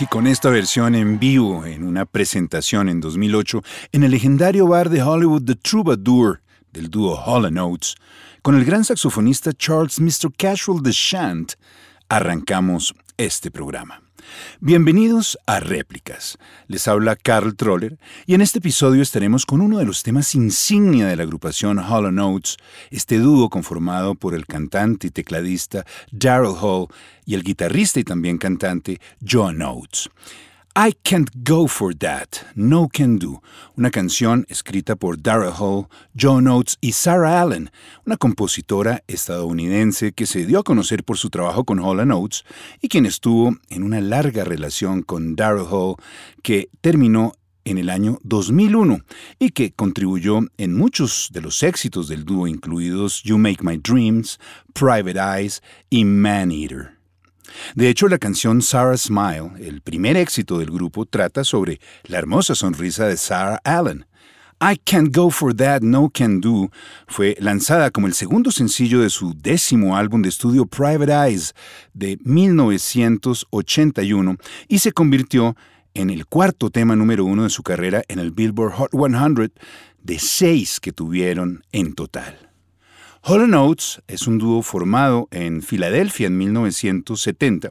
Y con esta versión en vivo, en una presentación en 2008, en el legendario bar de Hollywood The Troubadour, del dúo Hall Notes, con el gran saxofonista Charles Mr. Casual de Shant, arrancamos este programa. Bienvenidos a Réplicas. Les habla Carl Troller y en este episodio estaremos con uno de los temas insignia de la agrupación Hollow Notes, este dúo conformado por el cantante y tecladista Daryl Hall y el guitarrista y también cantante John Oates. I Can't Go For That, No Can Do, una canción escrita por Dara Hall, John Oates y Sarah Allen, una compositora estadounidense que se dio a conocer por su trabajo con Hall Oates y quien estuvo en una larga relación con Daryl Hall que terminó en el año 2001 y que contribuyó en muchos de los éxitos del dúo incluidos You Make My Dreams, Private Eyes y Man Eater. De hecho, la canción Sarah Smile, el primer éxito del grupo, trata sobre la hermosa sonrisa de Sarah Allen. I Can't Go For That, No Can Do fue lanzada como el segundo sencillo de su décimo álbum de estudio Private Eyes de 1981 y se convirtió en el cuarto tema número uno de su carrera en el Billboard Hot 100 de seis que tuvieron en total. Hollow Notes es un dúo formado en Filadelfia en 1970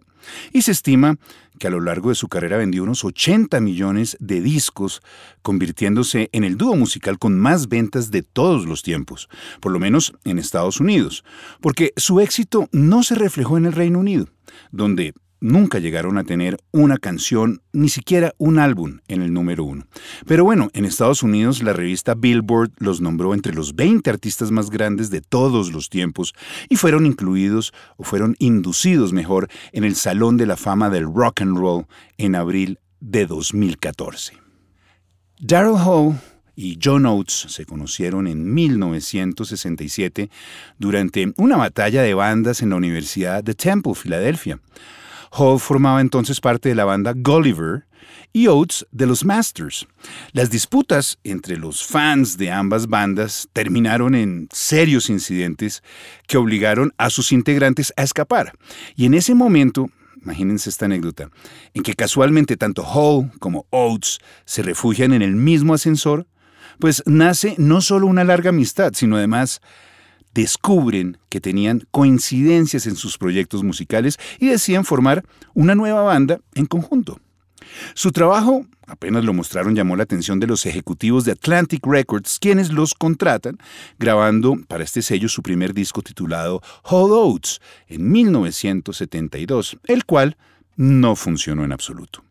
y se estima que a lo largo de su carrera vendió unos 80 millones de discos, convirtiéndose en el dúo musical con más ventas de todos los tiempos, por lo menos en Estados Unidos, porque su éxito no se reflejó en el Reino Unido, donde nunca llegaron a tener una canción, ni siquiera un álbum en el número uno. Pero bueno, en Estados Unidos la revista Billboard los nombró entre los 20 artistas más grandes de todos los tiempos y fueron incluidos o fueron inducidos mejor en el Salón de la Fama del Rock and Roll en abril de 2014. Daryl Hall y John Oates se conocieron en 1967 durante una batalla de bandas en la Universidad de Temple, Filadelfia. Hall formaba entonces parte de la banda Gulliver y Oates de los Masters. Las disputas entre los fans de ambas bandas terminaron en serios incidentes que obligaron a sus integrantes a escapar. Y en ese momento, imagínense esta anécdota, en que casualmente tanto Hall como Oates se refugian en el mismo ascensor, pues nace no solo una larga amistad, sino además descubren que tenían coincidencias en sus proyectos musicales y deciden formar una nueva banda en conjunto. Su trabajo, apenas lo mostraron, llamó la atención de los ejecutivos de Atlantic Records, quienes los contratan, grabando para este sello su primer disco titulado Hall Oates en 1972, el cual no funcionó en absoluto.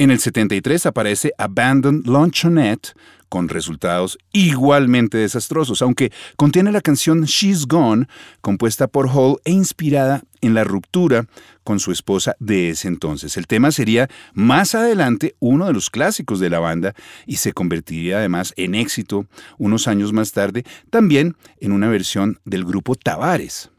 En el 73 aparece Abandoned Luncheonette con resultados igualmente desastrosos, aunque contiene la canción She's Gone, compuesta por Hall e inspirada en la ruptura con su esposa de ese entonces. El tema sería más adelante uno de los clásicos de la banda y se convertiría además en éxito unos años más tarde, también en una versión del grupo Tavares.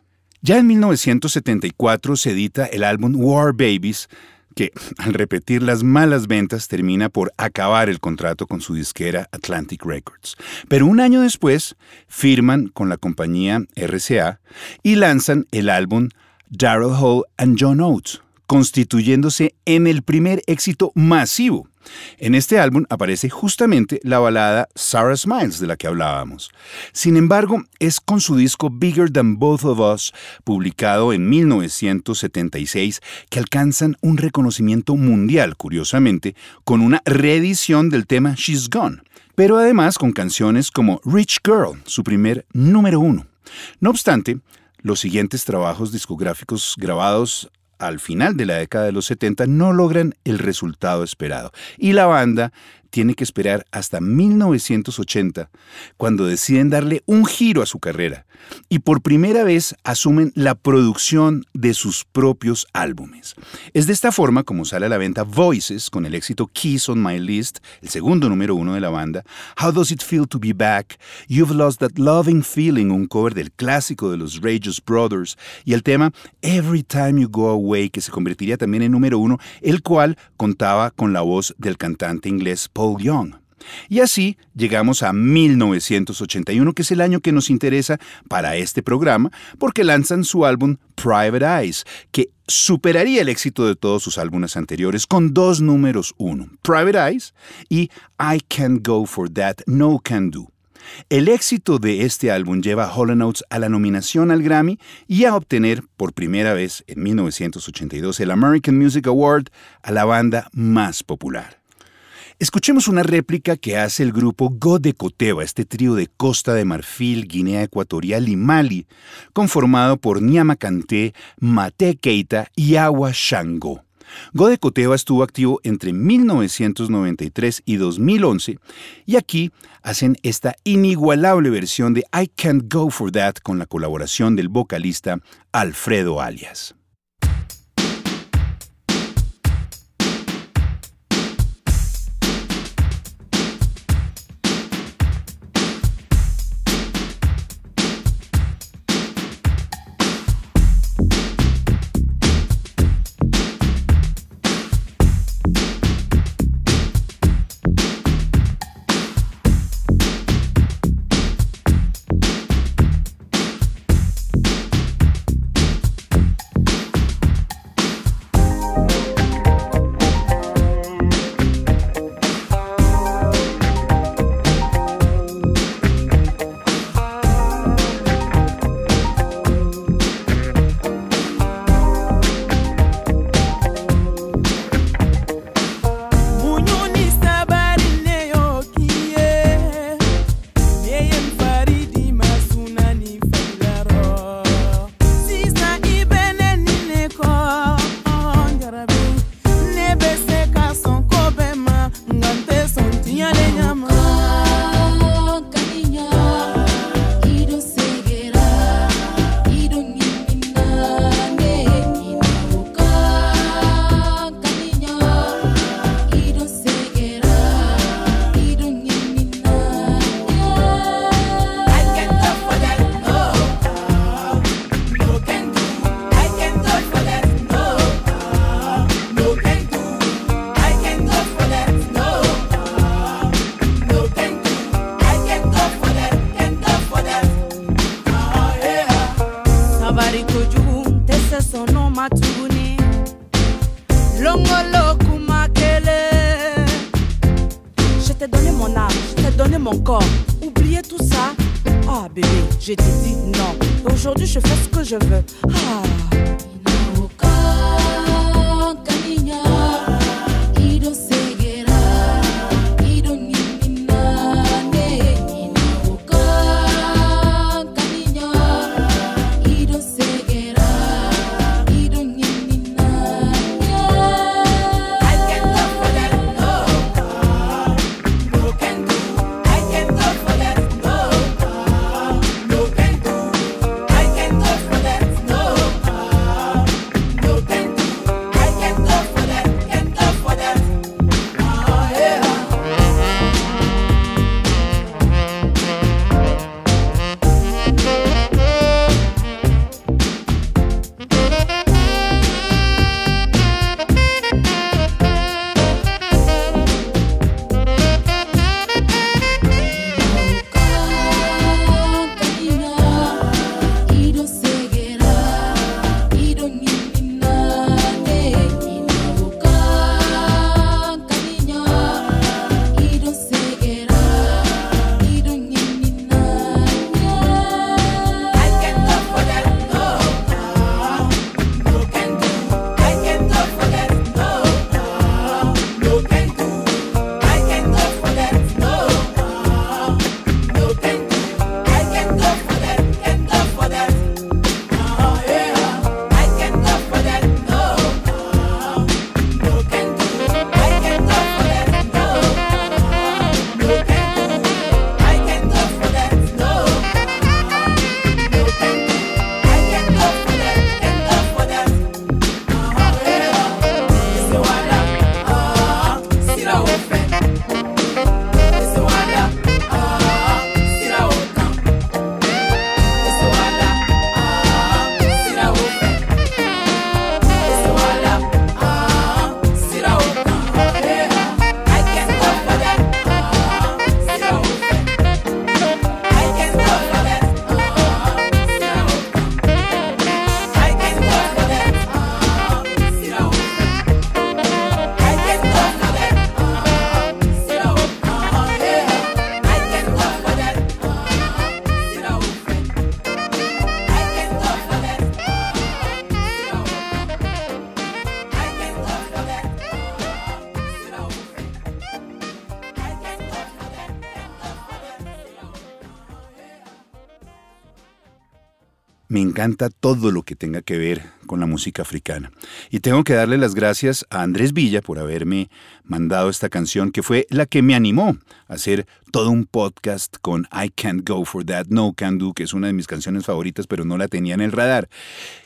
Ya en 1974 se edita el álbum War Babies, que al repetir las malas ventas termina por acabar el contrato con su disquera Atlantic Records. Pero un año después firman con la compañía RCA y lanzan el álbum Daryl Hall and John Oates, constituyéndose en el primer éxito masivo en este álbum aparece justamente la balada Sarah Smiles de la que hablábamos. Sin embargo, es con su disco Bigger Than Both of Us, publicado en 1976, que alcanzan un reconocimiento mundial, curiosamente, con una reedición del tema She's Gone, pero además con canciones como Rich Girl, su primer número uno. No obstante, los siguientes trabajos discográficos grabados al final de la década de los 70 no logran el resultado esperado. Y la banda tiene que esperar hasta 1980, cuando deciden darle un giro a su carrera y por primera vez asumen la producción de sus propios álbumes. Es de esta forma como sale a la venta Voices con el éxito Keys on My List, el segundo número uno de la banda, How Does It Feel to Be Back, You've Lost That Loving Feeling, un cover del clásico de los Rageous Brothers, y el tema Every Time You Go Away, que se convertiría también en número uno, el cual contaba con la voz del cantante inglés Paul Young. Y así llegamos a 1981, que es el año que nos interesa para este programa, porque lanzan su álbum Private Eyes, que superaría el éxito de todos sus álbumes anteriores con dos números uno, Private Eyes y I Can't Go For That, No Can Do. El éxito de este álbum lleva a Hall Notes a la nominación al Grammy y a obtener por primera vez en 1982 el American Music Award a la banda más popular. Escuchemos una réplica que hace el grupo Go de Coteva, este trío de Costa de Marfil, Guinea Ecuatorial y Mali, conformado por Nyama Kanté, Mate Keita y Agua Shango. Gode Coteva estuvo activo entre 1993 y 2011 y aquí hacen esta inigualable versión de I Can't Go For That con la colaboración del vocalista Alfredo Alias. Encanta todo lo que tenga que ver con la música africana. Y tengo que darle las gracias a Andrés Villa por haberme mandado esta canción, que fue la que me animó a hacer todo un podcast con I Can't Go For That, No Can Do, que es una de mis canciones favoritas, pero no la tenía en el radar.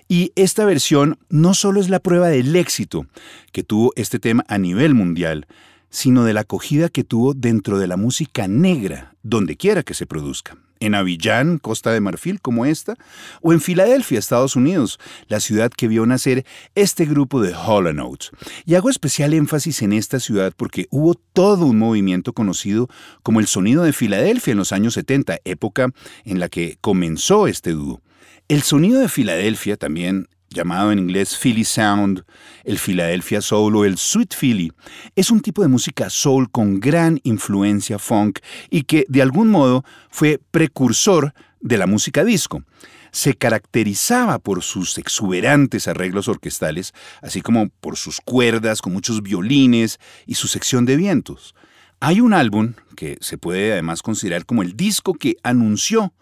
Y esta versión no solo es la prueba del éxito que tuvo este tema a nivel mundial, sino de la acogida que tuvo dentro de la música negra, donde quiera que se produzca en Avillán, Costa de Marfil, como esta, o en Filadelfia, Estados Unidos, la ciudad que vio nacer este grupo de Notes. Y hago especial énfasis en esta ciudad porque hubo todo un movimiento conocido como el sonido de Filadelfia en los años 70, época en la que comenzó este dúo. El sonido de Filadelfia también llamado en inglés Philly Sound, el Philadelphia Soul o el Sweet Philly, es un tipo de música soul con gran influencia funk y que de algún modo fue precursor de la música disco. Se caracterizaba por sus exuberantes arreglos orquestales, así como por sus cuerdas con muchos violines y su sección de vientos. Hay un álbum que se puede además considerar como el disco que anunció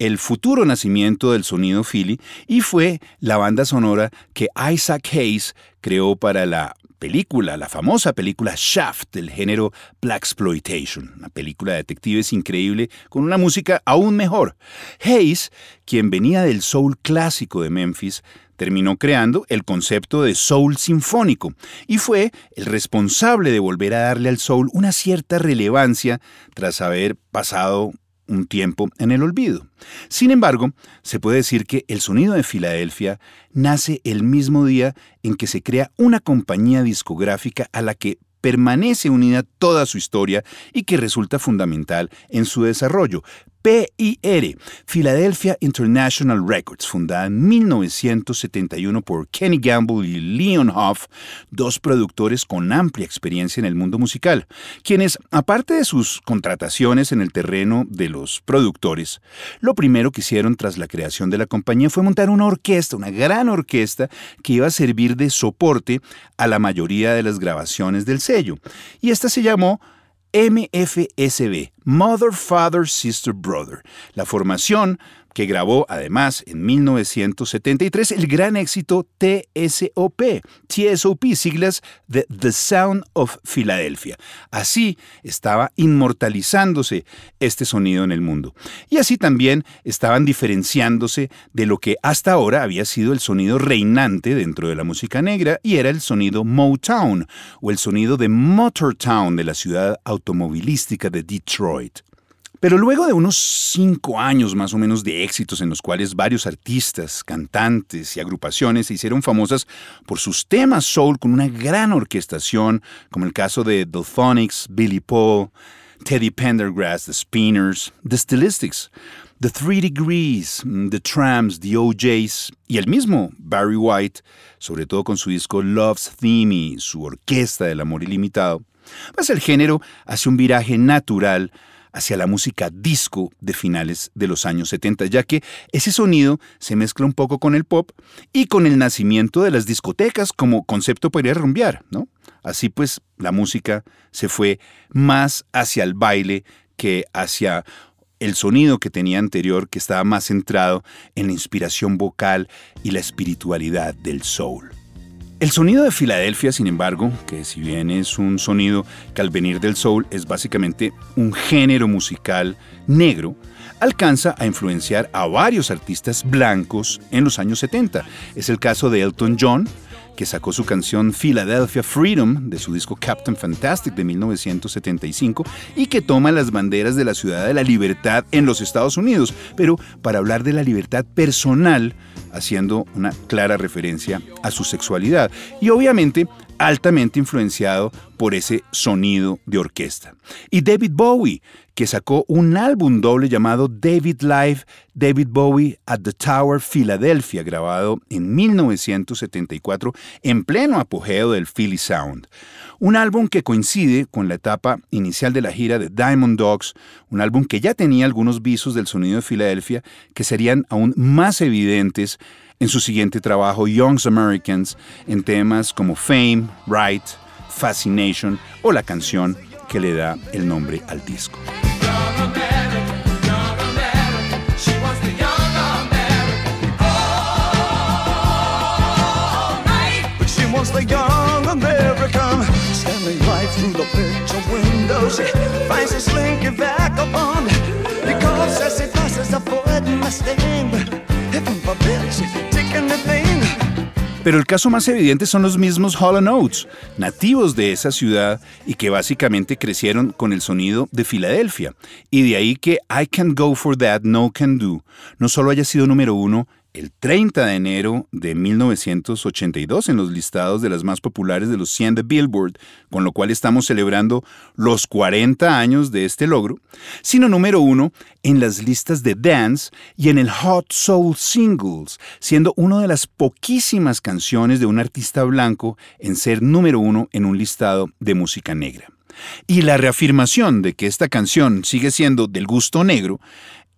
el futuro nacimiento del sonido Philly y fue la banda sonora que Isaac Hayes creó para la película, la famosa película Shaft del género Black Exploitation, una película de detectives increíble con una música aún mejor. Hayes, quien venía del soul clásico de Memphis, terminó creando el concepto de soul sinfónico y fue el responsable de volver a darle al soul una cierta relevancia tras haber pasado un tiempo en el olvido. Sin embargo, se puede decir que el sonido de Filadelfia nace el mismo día en que se crea una compañía discográfica a la que permanece unida toda su historia y que resulta fundamental en su desarrollo, PIR, Philadelphia International Records, fundada en 1971 por Kenny Gamble y Leon Hoff, dos productores con amplia experiencia en el mundo musical, quienes, aparte de sus contrataciones en el terreno de los productores, lo primero que hicieron tras la creación de la compañía fue montar una orquesta, una gran orquesta que iba a servir de soporte a la mayoría de las grabaciones del sello. Y esta se llamó MFSB, Mother, Father, Sister, Brother. La formación que grabó además en 1973 el gran éxito TSOP, TSOP, siglas de The Sound of Philadelphia. Así estaba inmortalizándose este sonido en el mundo. Y así también estaban diferenciándose de lo que hasta ahora había sido el sonido reinante dentro de la música negra y era el sonido Motown o el sonido de Motortown de la ciudad automovilística de Detroit. Pero luego de unos cinco años más o menos de éxitos en los cuales varios artistas, cantantes y agrupaciones se hicieron famosas por sus temas soul con una gran orquestación, como el caso de The Billy Paul, Teddy Pendergrass, The Spinners, The Stylistics, The Three Degrees, The Trams, The OJs y el mismo Barry White, sobre todo con su disco Love's Theme y su orquesta del amor ilimitado, pues el género hace un viraje natural hacia la música disco de finales de los años 70, ya que ese sonido se mezcla un poco con el pop y con el nacimiento de las discotecas como concepto para ir a rumbear, ¿no? Así pues, la música se fue más hacia el baile que hacia el sonido que tenía anterior, que estaba más centrado en la inspiración vocal y la espiritualidad del soul. El sonido de Filadelfia, sin embargo, que si bien es un sonido que al venir del soul es básicamente un género musical negro, alcanza a influenciar a varios artistas blancos en los años 70. Es el caso de Elton John, que sacó su canción Philadelphia Freedom de su disco Captain Fantastic de 1975 y que toma las banderas de la ciudad de la libertad en los Estados Unidos, pero para hablar de la libertad personal, haciendo una clara referencia a su sexualidad y obviamente altamente influenciado por ese sonido de orquesta. Y David Bowie, que sacó un álbum doble llamado David Live, David Bowie at the Tower Philadelphia, grabado en 1974 en pleno apogeo del Philly Sound. Un álbum que coincide con la etapa inicial de la gira de Diamond Dogs, un álbum que ya tenía algunos visos del sonido de Filadelfia que serían aún más evidentes en su siguiente trabajo Young's Americans en temas como Fame, Right, Fascination o la canción que le da el nombre al disco. finds a slinky vagabond. He calls as he passes, avoiding my sting. Pero el caso más evidente son los mismos Hall Oates, nativos de esa ciudad y que básicamente crecieron con el sonido de Filadelfia. Y de ahí que I Can Go For That, No Can Do no solo haya sido número uno el 30 de enero de 1982 en los listados de las más populares de los 100 de Billboard, con lo cual estamos celebrando los 40 años de este logro, sino número uno en las listas de dance y en el Hot Soul Singles, siendo una de las poquísimas canciones de un artista blanco en ser número uno en un listado de música negra. Y la reafirmación de que esta canción sigue siendo del gusto negro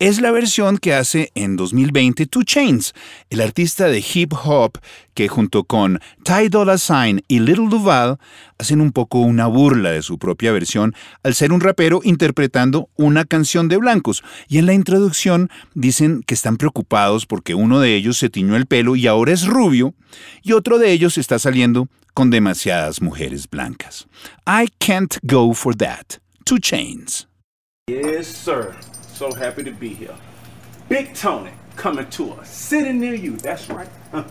es la versión que hace en 2020 Two Chains, el artista de hip hop que junto con Ty Dolla Sign y Little Duval hacen un poco una burla de su propia versión al ser un rapero interpretando una canción de blancos. Y en la introducción dicen que están preocupados porque uno de ellos se tiñó el pelo y ahora es rubio y otro de ellos está saliendo con demasiadas mujeres blancas. I can't go for that. Two Chains. Yes, sir. So happy to be here. Big Tony coming to us, sitting near you. That's right. Huh.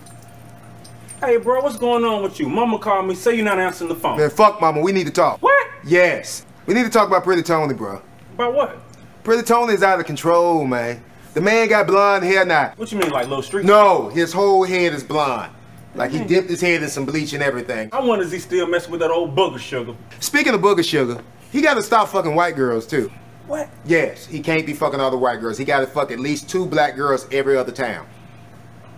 Hey, bro, what's going on with you? Mama called me. Say you're not answering the phone. Man, fuck mama, we need to talk. What? Yes. We need to talk about Pretty Tony, bro. About what? Pretty Tony is out of control, man. The man got blonde hair now. What you mean, like Lil Street? No, his whole head is blonde. Like he dipped his head in some bleach and everything. I wonder is he still messing with that old booger sugar? Speaking of booger sugar, he gotta stop fucking white girls too. What? Yes, he can't be fucking other white girls. He gotta fuck at least two black girls every other town.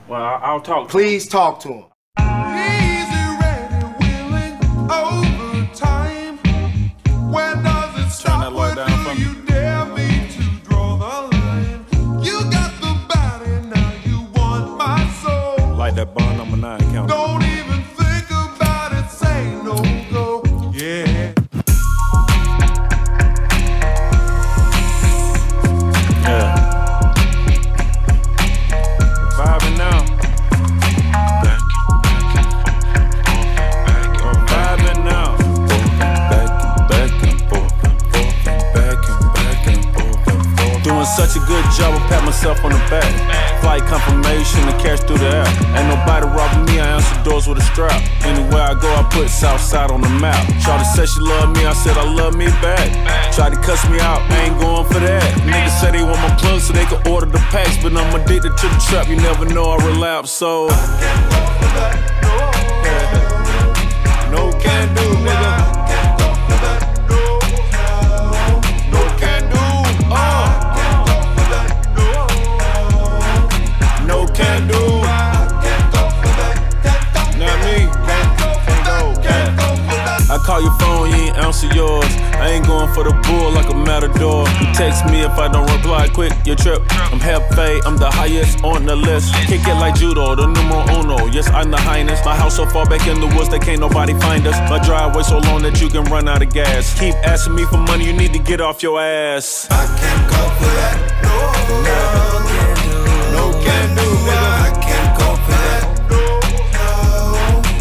Well, I- I'll talk. to him. Please talk to him. Easy, ready, willing, can't nobody find us. My driveway so long that you can run out of gas. Keep asking me for money, you need to get off your ass. I can't go for that. No, no, can do. No can do, nigga. I can't go for that.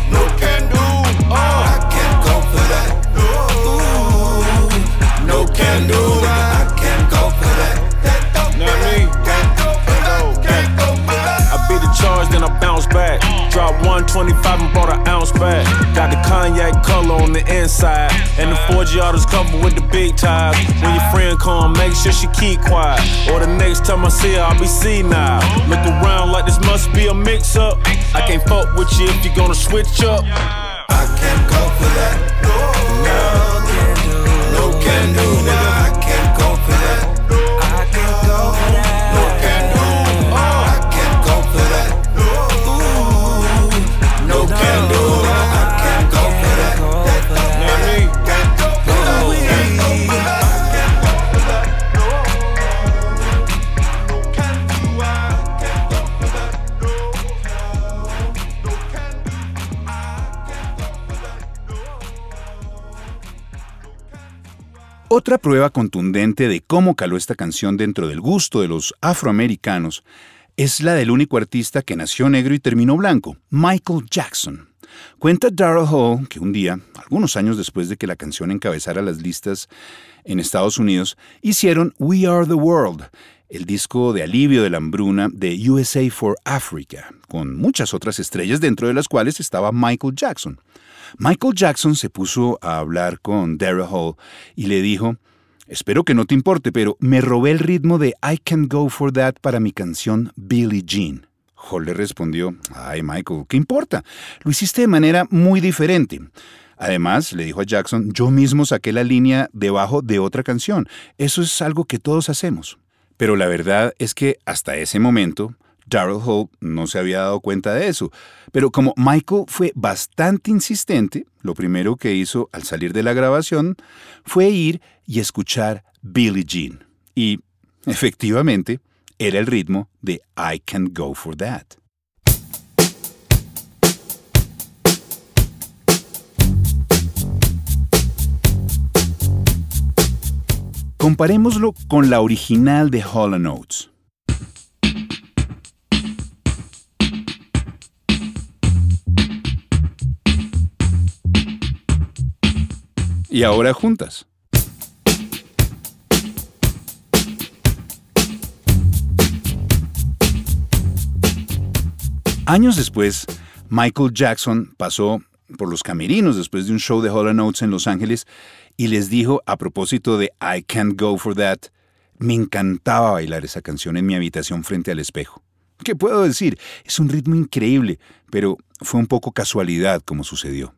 No can do. I can't go for that. No can do, I can't go for that. Not me. I beat the charge, then I bounce back. Drop 125 and brought an ounce back. Cognac color on the inside. And the 4G autos covered with the big ties. When your friend come, make sure she keep quiet. Or the next time I see her, I'll be senile. Look around like this must be a mix up. I can't fuck with you if you gonna switch up. I can't go for that. No, do. No Otra prueba contundente de cómo caló esta canción dentro del gusto de los afroamericanos es la del único artista que nació negro y terminó blanco, Michael Jackson. Cuenta Daryl Hall que un día, algunos años después de que la canción encabezara las listas en Estados Unidos, hicieron We Are the World, el disco de alivio de la hambruna de USA for Africa, con muchas otras estrellas dentro de las cuales estaba Michael Jackson. Michael Jackson se puso a hablar con Daryl Hall y le dijo, Espero que no te importe, pero me robé el ritmo de I Can Go For That para mi canción Billie Jean. Hall le respondió, ay Michael, ¿qué importa? Lo hiciste de manera muy diferente. Además, le dijo a Jackson, yo mismo saqué la línea debajo de otra canción. Eso es algo que todos hacemos. Pero la verdad es que hasta ese momento, Daryl Hall no se había dado cuenta de eso. Pero como Michael fue bastante insistente, lo primero que hizo al salir de la grabación fue ir y escuchar Billie Jean. Y, efectivamente, era el ritmo de I Can Go For That. Comparémoslo con la original de Hall Notes. Y ahora juntas. Años después, Michael Jackson pasó por los camerinos después de un show de Hall Notes en Los Ángeles y les dijo a propósito de I Can't Go For That, me encantaba bailar esa canción en mi habitación frente al espejo. ¿Qué puedo decir? Es un ritmo increíble, pero fue un poco casualidad como sucedió.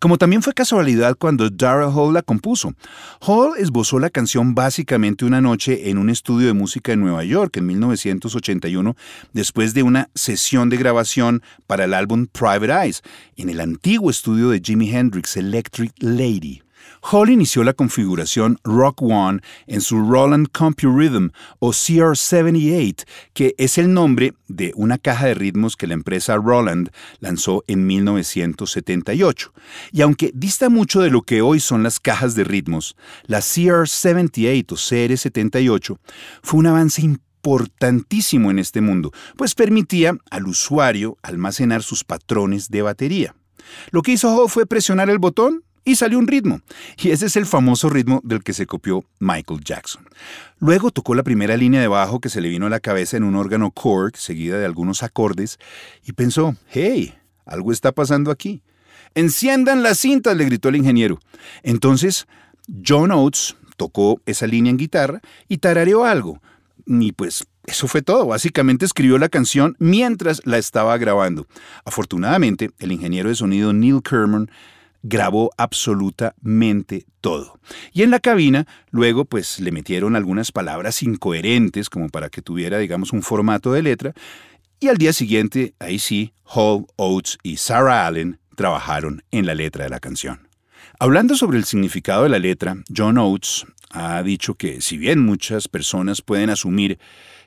Como también fue casualidad cuando Daryl Hall la compuso. Hall esbozó la canción básicamente una noche en un estudio de música en Nueva York en 1981, después de una sesión de grabación para el álbum Private Eyes, en el antiguo estudio de Jimi Hendrix, Electric Lady. Hall inició la configuración Rock One en su Roland CompuRhythm o CR78, que es el nombre de una caja de ritmos que la empresa Roland lanzó en 1978. Y aunque dista mucho de lo que hoy son las cajas de ritmos, la CR78 o CR78 fue un avance importantísimo en este mundo, pues permitía al usuario almacenar sus patrones de batería. Lo que hizo Hall fue presionar el botón y salió un ritmo. Y ese es el famoso ritmo del que se copió Michael Jackson. Luego tocó la primera línea de bajo que se le vino a la cabeza en un órgano Korg, seguida de algunos acordes, y pensó, hey, algo está pasando aquí. Enciendan las cintas, le gritó el ingeniero. Entonces, John Oates tocó esa línea en guitarra y tarareó algo. Y pues eso fue todo. Básicamente escribió la canción mientras la estaba grabando. Afortunadamente, el ingeniero de sonido Neil Kerman grabó absolutamente todo. Y en la cabina, luego, pues le metieron algunas palabras incoherentes como para que tuviera, digamos, un formato de letra. Y al día siguiente, ahí sí, Hall, Oates y Sarah Allen trabajaron en la letra de la canción. Hablando sobre el significado de la letra, John Oates ha dicho que si bien muchas personas pueden asumir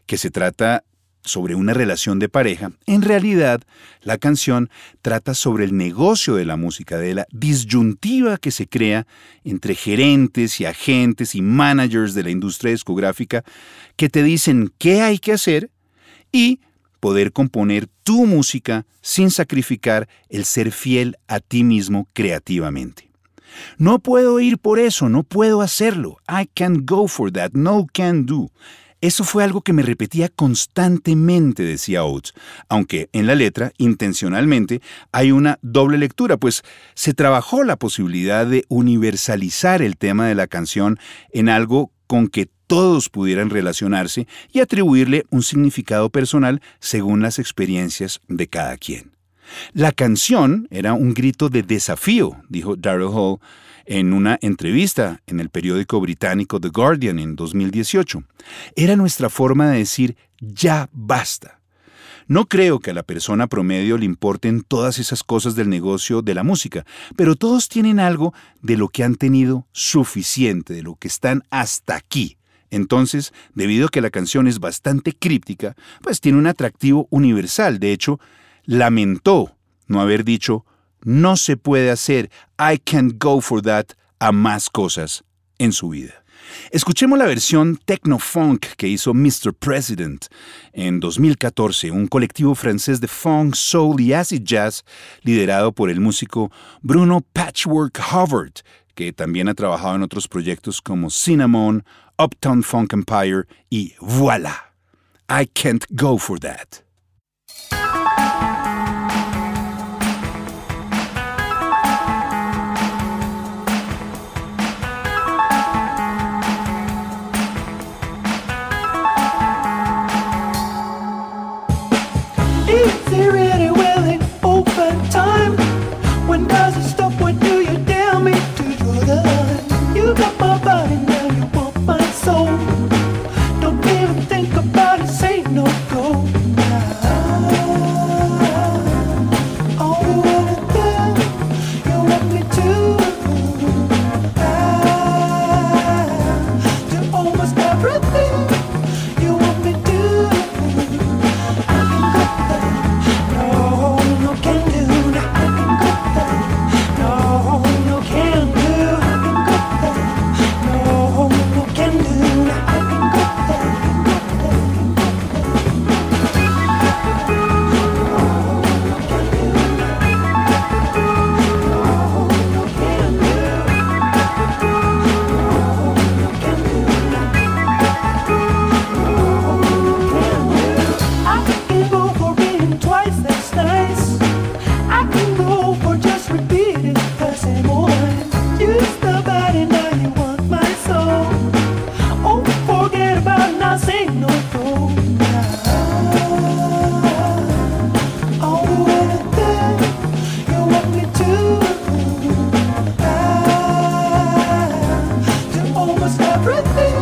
que se trata sobre una relación de pareja, en realidad la canción trata sobre el negocio de la música, de la disyuntiva que se crea entre gerentes y agentes y managers de la industria discográfica que te dicen qué hay que hacer y poder componer tu música sin sacrificar el ser fiel a ti mismo creativamente. No puedo ir por eso, no puedo hacerlo. I can't go for that, no can do. Eso fue algo que me repetía constantemente, decía Oates, aunque en la letra, intencionalmente, hay una doble lectura, pues se trabajó la posibilidad de universalizar el tema de la canción en algo con que todos pudieran relacionarse y atribuirle un significado personal según las experiencias de cada quien. La canción era un grito de desafío, dijo Daryl Hall, en una entrevista en el periódico británico The Guardian en 2018. Era nuestra forma de decir ya basta. No creo que a la persona promedio le importen todas esas cosas del negocio de la música, pero todos tienen algo de lo que han tenido suficiente, de lo que están hasta aquí. Entonces, debido a que la canción es bastante críptica, pues tiene un atractivo universal. De hecho, lamentó no haber dicho no se puede hacer I can't go for that a más cosas en su vida. Escuchemos la versión techno-funk que hizo Mr. President en 2014, un colectivo francés de funk, soul y acid jazz liderado por el músico Bruno Patchwork Hubbard, que también ha trabajado en otros proyectos como Cinnamon, Uptown Funk Empire y Voila. I can't go for that. Everything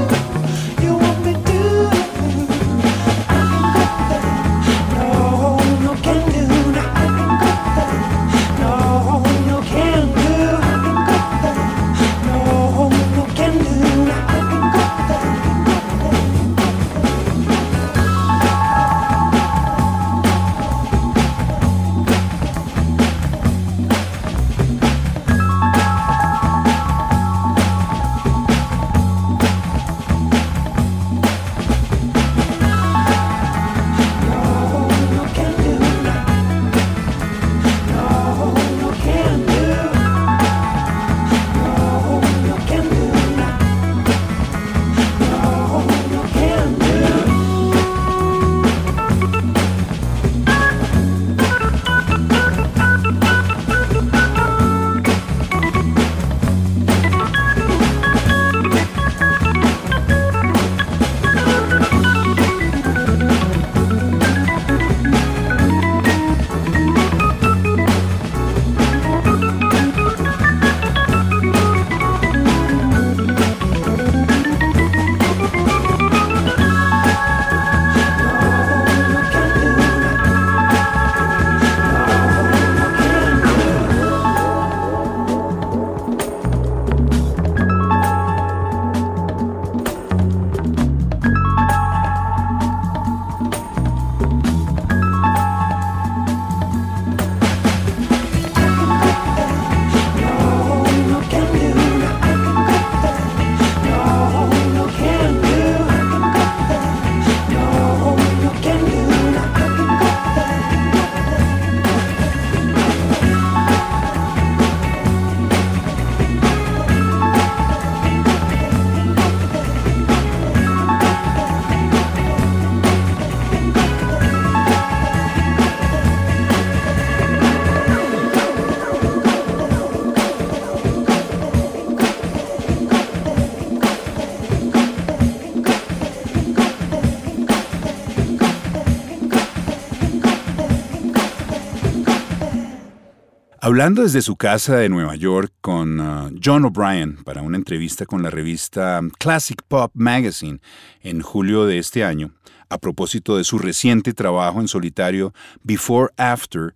Hablando desde su casa de Nueva York con uh, John O'Brien para una entrevista con la revista Classic Pop Magazine en julio de este año, a propósito de su reciente trabajo en solitario Before After,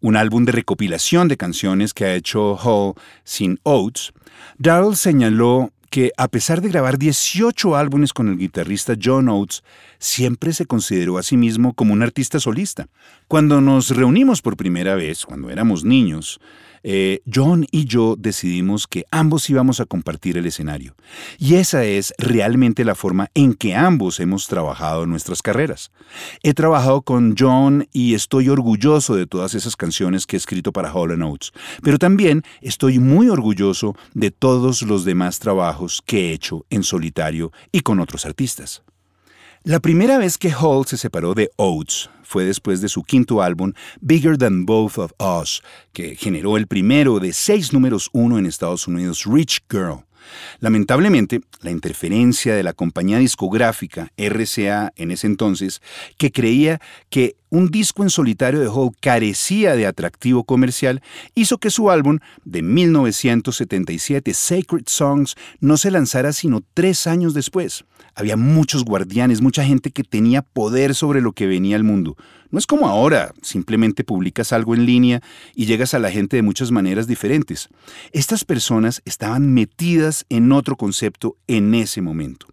un álbum de recopilación de canciones que ha hecho Hall sin Oates, Darrell señaló que a pesar de grabar 18 álbumes con el guitarrista John Oates, siempre se consideró a sí mismo como un artista solista. Cuando nos reunimos por primera vez, cuando éramos niños, eh, John y yo decidimos que ambos íbamos a compartir el escenario. Y esa es realmente la forma en que ambos hemos trabajado nuestras carreras. He trabajado con John y estoy orgulloso de todas esas canciones que he escrito para Hall Notes, pero también estoy muy orgulloso de todos los demás trabajos que he hecho en solitario y con otros artistas. La primera vez que Hall se separó de Oates fue después de su quinto álbum, Bigger Than Both of Us, que generó el primero de seis números uno en Estados Unidos, Rich Girl. Lamentablemente, la interferencia de la compañía discográfica RCA en ese entonces, que creía que un disco en solitario de Hall carecía de atractivo comercial, hizo que su álbum de 1977, Sacred Songs, no se lanzara sino tres años después. Había muchos guardianes, mucha gente que tenía poder sobre lo que venía al mundo. No es como ahora, simplemente publicas algo en línea y llegas a la gente de muchas maneras diferentes. Estas personas estaban metidas en otro concepto en ese momento.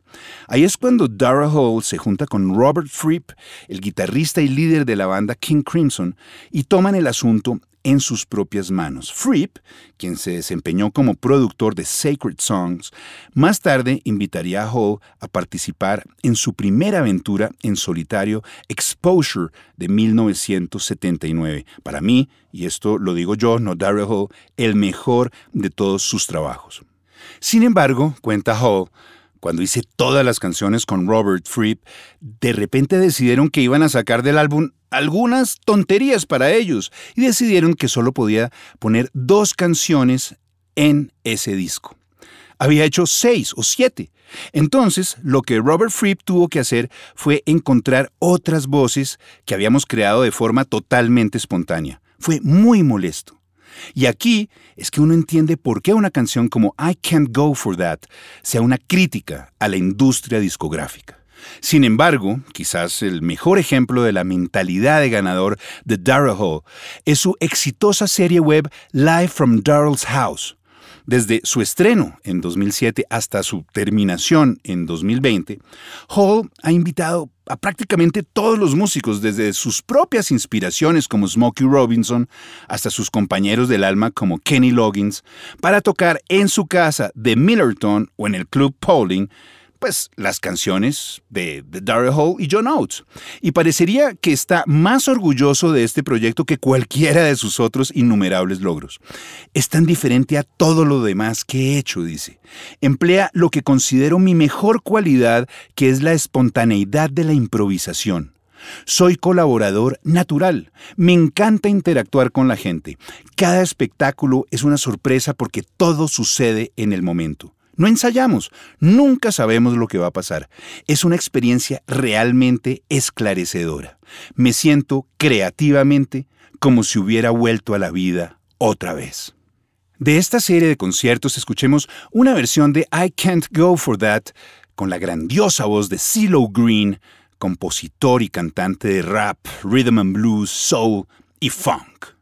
Ahí es cuando Dara Hall se junta con Robert Fripp, el guitarrista y líder de la banda King Crimson, y toman el asunto en sus propias manos. Fripp, quien se desempeñó como productor de Sacred Songs, más tarde invitaría a Hall a participar en su primera aventura en solitario, Exposure, de 1979. Para mí, y esto lo digo yo, no Daryl Hall, el mejor de todos sus trabajos. Sin embargo, cuenta Hall, cuando hice todas las canciones con Robert Fripp, de repente decidieron que iban a sacar del álbum algunas tonterías para ellos y decidieron que solo podía poner dos canciones en ese disco. Había hecho seis o siete. Entonces, lo que Robert Fripp tuvo que hacer fue encontrar otras voces que habíamos creado de forma totalmente espontánea. Fue muy molesto. Y aquí es que uno entiende por qué una canción como I Can't Go For That sea una crítica a la industria discográfica. Sin embargo, quizás el mejor ejemplo de la mentalidad de ganador de Daryl Hall es su exitosa serie web Live from Daryl's House. Desde su estreno en 2007 hasta su terminación en 2020, Hall ha invitado a prácticamente todos los músicos, desde sus propias inspiraciones como Smokey Robinson hasta sus compañeros del alma como Kenny Loggins, para tocar en su casa de Millerton o en el Club Pauling pues las canciones de, de Daryl Hall y John Oates. Y parecería que está más orgulloso de este proyecto que cualquiera de sus otros innumerables logros. Es tan diferente a todo lo demás que he hecho, dice. Emplea lo que considero mi mejor cualidad, que es la espontaneidad de la improvisación. Soy colaborador natural. Me encanta interactuar con la gente. Cada espectáculo es una sorpresa porque todo sucede en el momento. No ensayamos, nunca sabemos lo que va a pasar. Es una experiencia realmente esclarecedora. Me siento creativamente como si hubiera vuelto a la vida otra vez. De esta serie de conciertos escuchemos una versión de I Can't Go For That con la grandiosa voz de CeeLo Green, compositor y cantante de rap, rhythm and blues, soul y funk.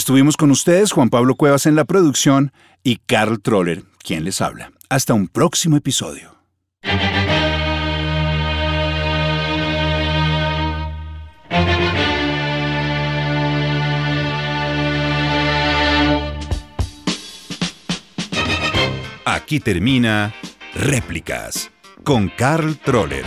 Estuvimos con ustedes, Juan Pablo Cuevas en la producción y Carl Troller, quien les habla. Hasta un próximo episodio. Aquí termina Réplicas con Carl Troller,